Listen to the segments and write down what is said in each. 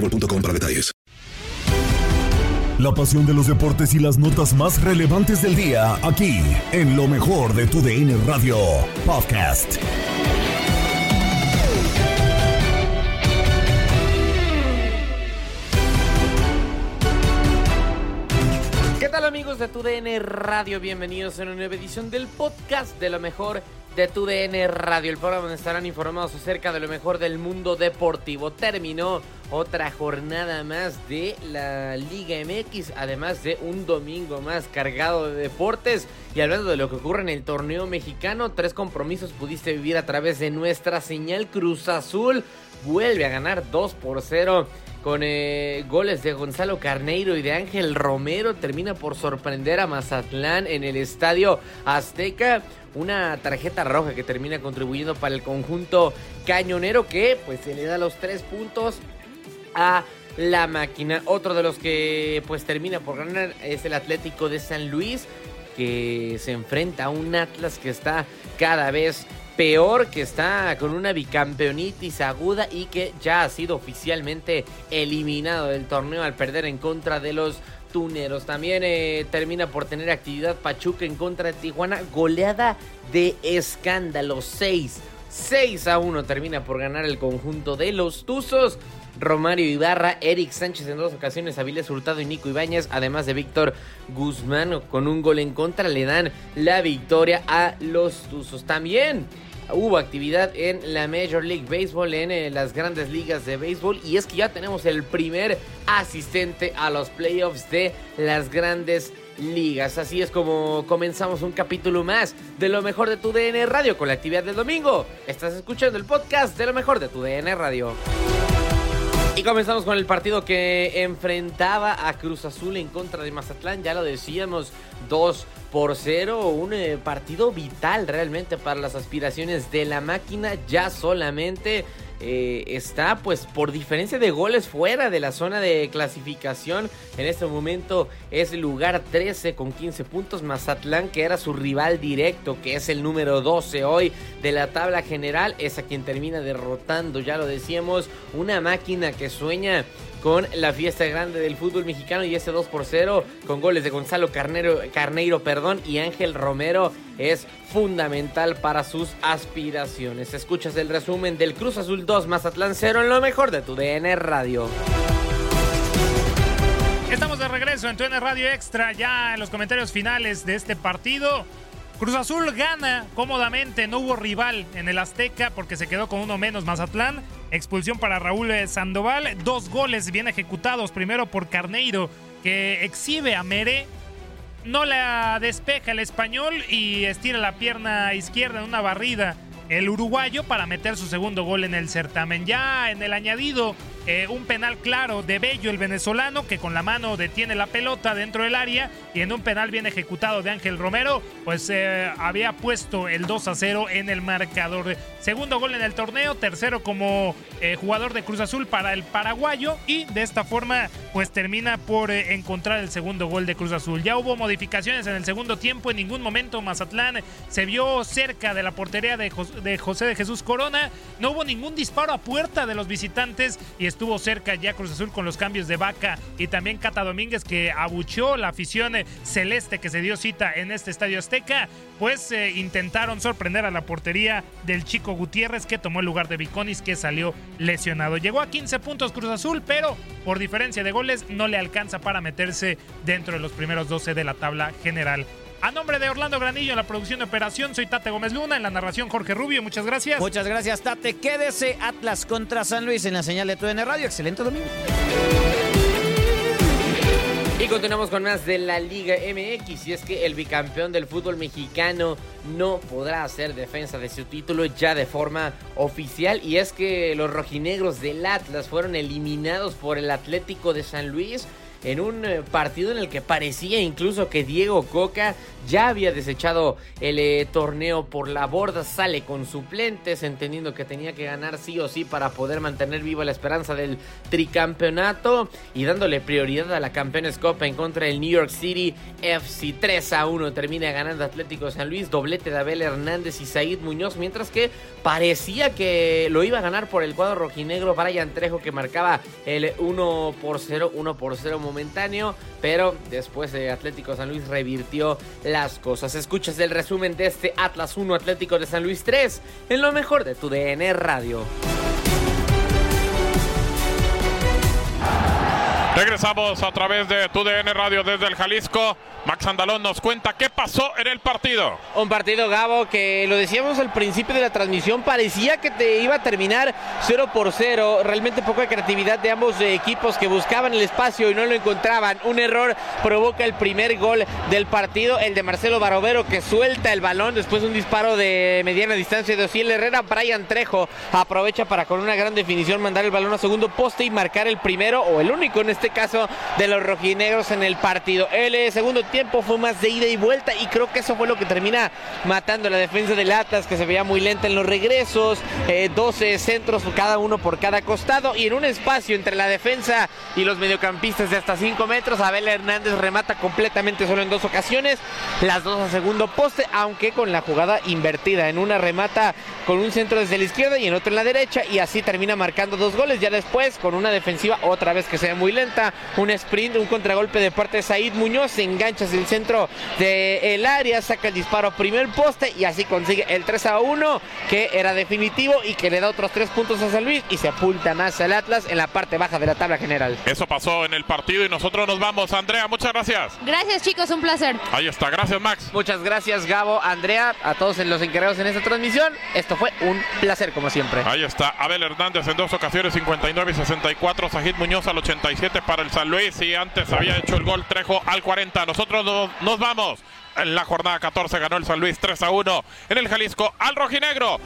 boostmobile.com para detalles. La pasión de los deportes y las notas más relevantes del día, aquí, en lo mejor de tu DN Radio Podcast. ¿Qué tal amigos de tu DN Radio? Bienvenidos a una nueva edición del podcast de lo mejor de tu DN Radio, el programa donde estarán informados acerca de lo mejor del mundo deportivo. Terminó otra jornada más de la Liga MX, además de un domingo más cargado de deportes. Y hablando de lo que ocurre en el torneo mexicano, tres compromisos pudiste vivir a través de nuestra señal Cruz Azul. Vuelve a ganar 2 por 0 con eh, goles de Gonzalo Carneiro y de Ángel Romero. Termina por sorprender a Mazatlán en el estadio Azteca. Una tarjeta roja que termina contribuyendo para el conjunto cañonero que pues se le da los tres puntos a la máquina. Otro de los que pues termina por ganar es el Atlético de San Luis que se enfrenta a un Atlas que está cada vez peor, que está con una bicampeonitis aguda y que ya ha sido oficialmente eliminado del torneo al perder en contra de los Tuneros. También eh, termina por tener actividad Pachuca en contra de Tijuana. Goleada de escándalo. 6. 6 a 1 termina por ganar el conjunto de los Tuzos. Romario Ibarra, Eric Sánchez en dos ocasiones, Avilés Hurtado y Nico Ibáñez, además de Víctor Guzmán con un gol en contra, le dan la victoria a los Tuzos. También hubo actividad en la Major League Baseball, en eh, las grandes ligas de béisbol, y es que ya tenemos el primer asistente a los playoffs de las grandes ligas. Así es como comenzamos un capítulo más de lo mejor de tu DN Radio con la actividad del domingo. Estás escuchando el podcast de lo mejor de tu DN Radio. Y comenzamos con el partido que enfrentaba a Cruz Azul en contra de Mazatlán. Ya lo decíamos, 2 por 0. Un eh, partido vital realmente para las aspiraciones de la máquina. Ya solamente eh, está pues por diferencia de goles fuera de la zona de clasificación. En este momento es lugar 13 con 15 puntos. Mazatlán que era su rival directo, que es el número 12 hoy de la tabla general, es a quien termina derrotando, ya lo decíamos, una máquina que sueña con la fiesta grande del fútbol mexicano y ese 2 por 0 con goles de Gonzalo Carnero, Carneiro perdón, y Ángel Romero es fundamental para sus aspiraciones. Escuchas el resumen del Cruz Azul 2 Mazatlán 0 en lo mejor de tu DN Radio. Estamos de regreso en tu Radio Extra ya en los comentarios finales de este partido. Cruz Azul gana cómodamente, no hubo rival en el Azteca porque se quedó con uno menos Mazatlán. Expulsión para Raúl Sandoval, dos goles bien ejecutados, primero por Carneiro que exhibe a Mere, no la despeja el español y estira la pierna izquierda en una barrida el uruguayo para meter su segundo gol en el certamen. Ya en el añadido, eh, un penal claro de Bello, el venezolano, que con la mano detiene la pelota dentro del área y en un penal bien ejecutado de Ángel Romero, pues eh, había puesto el 2 a 0 en el marcador. Segundo gol en el torneo, tercero como eh, jugador de Cruz Azul para el paraguayo y de esta forma pues termina por encontrar el segundo gol de Cruz Azul. Ya hubo modificaciones en el segundo tiempo, en ningún momento Mazatlán se vio cerca de la portería de, de José de Jesús Corona, no hubo ningún disparo a puerta de los visitantes y estuvo cerca ya Cruz Azul con los cambios de Vaca y también Cata Domínguez que abuchó la afición celeste que se dio cita en este estadio Azteca, pues eh, intentaron sorprender a la portería del Chico Gutiérrez que tomó el lugar de Viconis que salió lesionado. Llegó a 15 puntos Cruz Azul, pero por diferencia de goles no le alcanza para meterse dentro de los primeros 12 de la tabla general. A nombre de Orlando Granillo en la producción de operación, soy Tate Gómez Luna, en la narración Jorge Rubio, muchas gracias. Muchas gracias Tate, quédese Atlas contra San Luis en la señal de TUDN Radio, excelente domingo. Y continuamos con más de la Liga MX y es que el bicampeón del fútbol mexicano no podrá hacer defensa de su título ya de forma oficial y es que los rojinegros del Atlas fueron eliminados por el Atlético de San Luis en un eh, partido en el que parecía incluso que Diego Coca ya había desechado el eh, torneo por la borda, sale con suplentes, entendiendo que tenía que ganar sí o sí para poder mantener viva la esperanza del tricampeonato y dándole prioridad a la Campeones Copa en contra del New York City FC 3 a 1 termina ganando Atlético San Luis, doblete de Abel Hernández y Said Muñoz, mientras que parecía que lo iba a ganar por el cuadro rojinegro Brian Trejo que marcaba el 1 por 0, 1 por 0 momentáneo, pero después de Atlético San Luis revirtió las cosas. Escuchas el resumen de este Atlas 1 Atlético de San Luis 3 en lo mejor de tu DN Radio. Regresamos a través de tu DN Radio desde el Jalisco. Max Andalón nos cuenta qué pasó en el partido. Un partido, Gabo, que lo decíamos al principio de la transmisión, parecía que te iba a terminar 0 por 0. Realmente poca creatividad de ambos equipos que buscaban el espacio y no lo encontraban. Un error provoca el primer gol del partido, el de Marcelo Barovero que suelta el balón después de un disparo de mediana distancia de Ociel Herrera. Brian Trejo aprovecha para con una gran definición mandar el balón a segundo poste y marcar el primero o el único en este caso de los rojinegros en el partido. El eh, segundo tiempo fue más de ida y vuelta y creo que eso fue lo que termina matando la defensa del Atlas que se veía muy lenta en los regresos, 12 eh, centros cada uno por cada costado y en un espacio entre la defensa y los mediocampistas de hasta 5 metros, Abel Hernández remata completamente solo en dos ocasiones, las dos a segundo poste, aunque con la jugada invertida, en una remata con un centro desde la izquierda y en otro en la derecha y así termina marcando dos goles, ya después con una defensiva otra vez que se ve muy lenta un sprint, un contragolpe de parte de Said Muñoz, se engancha hacia el centro del área, saca el disparo primer poste y así consigue el 3 a 1 que era definitivo y que le da otros tres puntos a San Luis y se apunta más al Atlas en la parte baja de la tabla general. Eso pasó en el partido y nosotros nos vamos. Andrea, muchas gracias. Gracias chicos, un placer. Ahí está, gracias Max. Muchas gracias Gabo, Andrea, a todos los encargados en esta transmisión. Esto fue un placer como siempre. Ahí está, Abel Hernández en dos ocasiones, 59 y 64, Sajid Muñoz al 87 para el San Luis y antes había hecho el gol Trejo al 40. Nosotros nos, vamos. En la jornada 14 ganó el San Luis 3 a 1 en el Jalisco al rojinegro.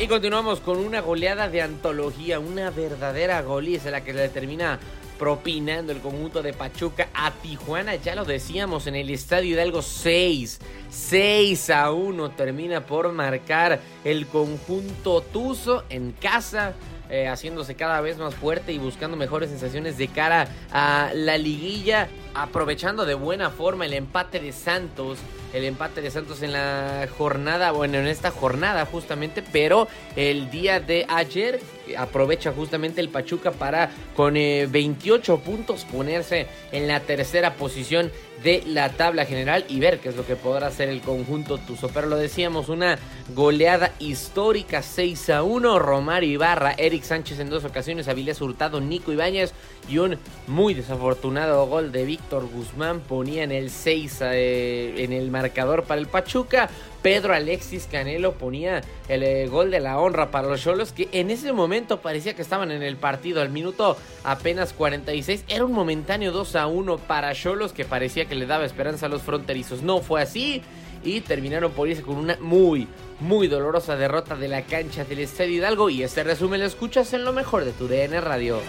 Y continuamos con una goleada de antología, una verdadera goliza la que le termina propinando el conjunto de Pachuca a Tijuana. Ya lo decíamos en el Estadio Hidalgo 6. 6 a 1 termina por marcar el conjunto Tuzo en casa eh, haciéndose cada vez más fuerte y buscando mejores sensaciones de cara a la liguilla, aprovechando de buena forma el empate de Santos el empate de Santos en la jornada, bueno, en esta jornada justamente, pero el día de ayer aprovecha justamente el Pachuca para con 28 eh, puntos ponerse en la tercera posición de la tabla general y ver qué es lo que podrá hacer el conjunto Tuzo. Pero lo decíamos, una goleada histórica 6 a 1. Romario Ibarra, Eric Sánchez en dos ocasiones, Avilés Hurtado, Nico Ibáñez y un muy desafortunado gol de Víctor Guzmán ponía en el 6 eh, en el marcador para el Pachuca. Pedro Alexis Canelo ponía el eh, gol de la honra para los Cholos que en ese momento parecía que estaban en el partido al minuto apenas 46 era un momentáneo 2 a 1 para Cholos que parecía que le daba esperanza a los fronterizos no fue así y terminaron por irse con una muy, muy dolorosa derrota de la cancha del Estadio Hidalgo. Y este resumen lo escuchas en lo mejor de tu DN Radio.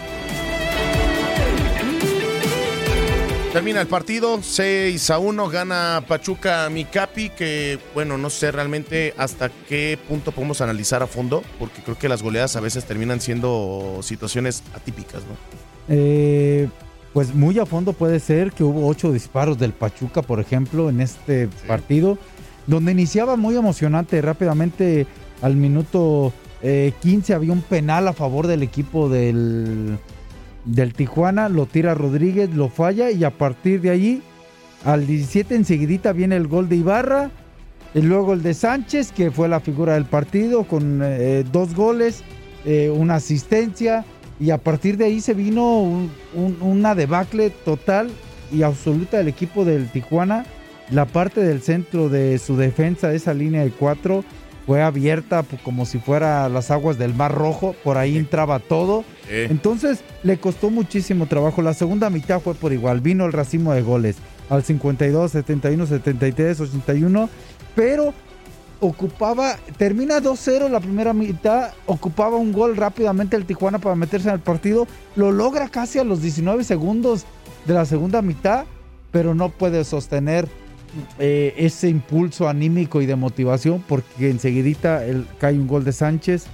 Termina el partido, 6 a 1, gana Pachuca Micapi, que bueno, no sé realmente hasta qué punto podemos analizar a fondo, porque creo que las goleadas a veces terminan siendo situaciones atípicas, ¿no? Eh, pues muy a fondo puede ser que hubo ocho disparos del Pachuca, por ejemplo, en este partido, donde iniciaba muy emocionante, rápidamente al minuto 15 eh, había un penal a favor del equipo del del Tijuana, lo tira Rodríguez, lo falla y a partir de allí, al 17 enseguidita viene el gol de Ibarra, y luego el de Sánchez, que fue la figura del partido, con eh, dos goles, eh, una asistencia, y a partir de ahí se vino una debacle total y absoluta del equipo del Tijuana. La parte del centro de su defensa, esa línea de cuatro, fue abierta como si fuera las aguas del Mar Rojo, por ahí entraba todo. Entonces le costó muchísimo trabajo. La segunda mitad fue por igual, vino el racimo de goles al 52, 71, 73, 81, pero ocupaba, termina 2-0 la primera mitad, ocupaba un gol rápidamente el Tijuana para meterse en el partido, lo logra casi a los 19 segundos de la segunda mitad, pero no puede sostener eh, ese impulso anímico y de motivación porque enseguidita el, cae un gol de Sánchez,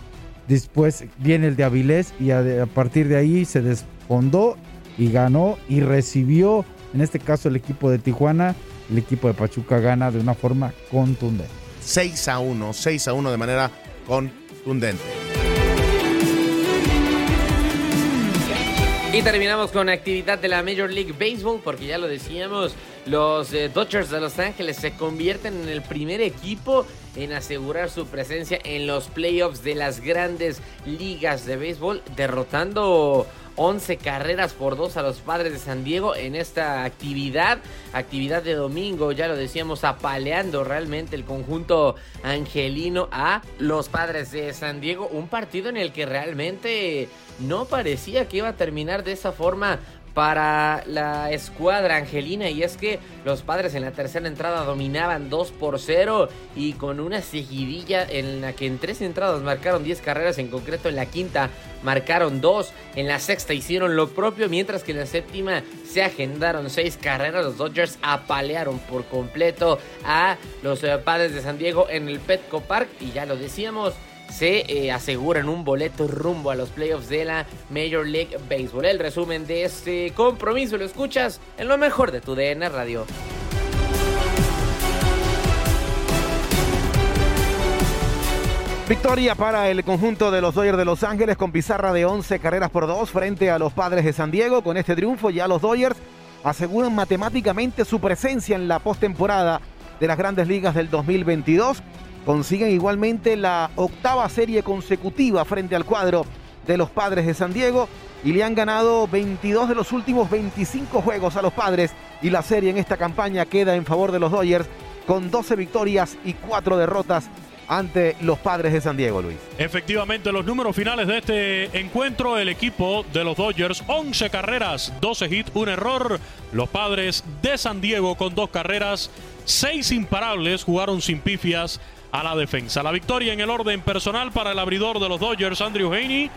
después viene el de Avilés y a, partir de ahí se desfondó y ganó y recibió, en este caso el equipo de Tijuana, el equipo de Pachuca gana de una forma contundente. 6 a 1, 6 a 1 de manera contundente. Y terminamos con actividad de la Major League Baseball, porque ya lo decíamos, los eh, Dodgers de Los Ángeles se convierten en el primer equipo en asegurar su presencia en los playoffs de las grandes ligas de béisbol, derrotando 11 carreras por 2 a los padres de San Diego en esta actividad, actividad de domingo, ya lo decíamos, apaleando realmente el conjunto angelino a los padres de San Diego, un partido en el que realmente no parecía que iba a terminar de esa forma para la escuadra angelina y es que los padres en la tercera entrada dominaban 2 por 0 y con una seguidilla en la que en tres entradas marcaron 10 carreras, en concreto en la quinta marcaron 2, en la sexta hicieron lo propio, mientras que en la séptima se agendaron 6 carreras, los Dodgers apalearon por completo a los eh, padres de San Diego en el Petco Park y ya lo decíamos, se eh, aseguran un boleto rumbo a los playoffs de la Major League Baseball. El resumen de este compromiso lo escuchas en lo mejor de tu DN Radio. Victoria para el conjunto de los Dodgers de Los Ángeles con pizarra de 11 carreras por 2 frente a los Padres de San Diego. Con este triunfo ya los Dodgers aseguran matemáticamente su presencia en la postemporada de las grandes ligas del 2022 consiguen igualmente la octava serie consecutiva frente al cuadro de los padres de San Diego y le han ganado 22 de los últimos 25 juegos a los padres y la serie en esta campaña queda en favor de los Dodgers con 12 victorias y 4 derrotas ante los padres de San Diego, Luis. Efectivamente, los números finales de este encuentro, el equipo de los Dodgers, 11 carreras, 12 hits, un error. Los padres de San Diego con dos carreras, 6 imparables, jugaron sin pifias a la defensa. La victoria en el orden personal para el abridor de los Dodgers, Andrew Haney.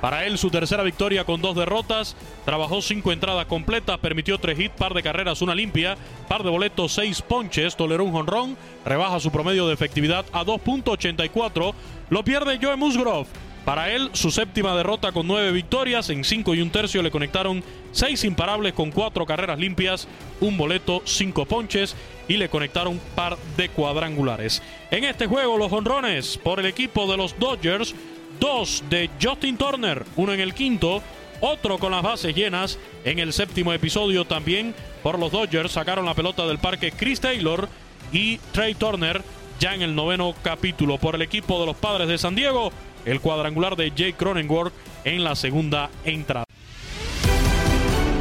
Para él su tercera victoria con dos derrotas. Trabajó cinco entradas completas, permitió tres hits, par de carreras, una limpia, par de boletos, seis ponches, toleró un jonrón, rebaja su promedio de efectividad a 2.84. Lo pierde Joe Musgrove para él, su séptima derrota con nueve victorias, en cinco y un tercio le conectaron seis imparables con cuatro carreras limpias, un boleto, cinco ponches y le conectaron un par de cuadrangulares. En este juego, los honrones por el equipo de los Dodgers, dos de Justin Turner, uno en el quinto, otro con las bases llenas. En el séptimo episodio también por los Dodgers sacaron la pelota del parque Chris Taylor y Trey Turner ya en el noveno capítulo por el equipo de los Padres de San Diego el cuadrangular de Jake Cronenworth en la segunda entrada.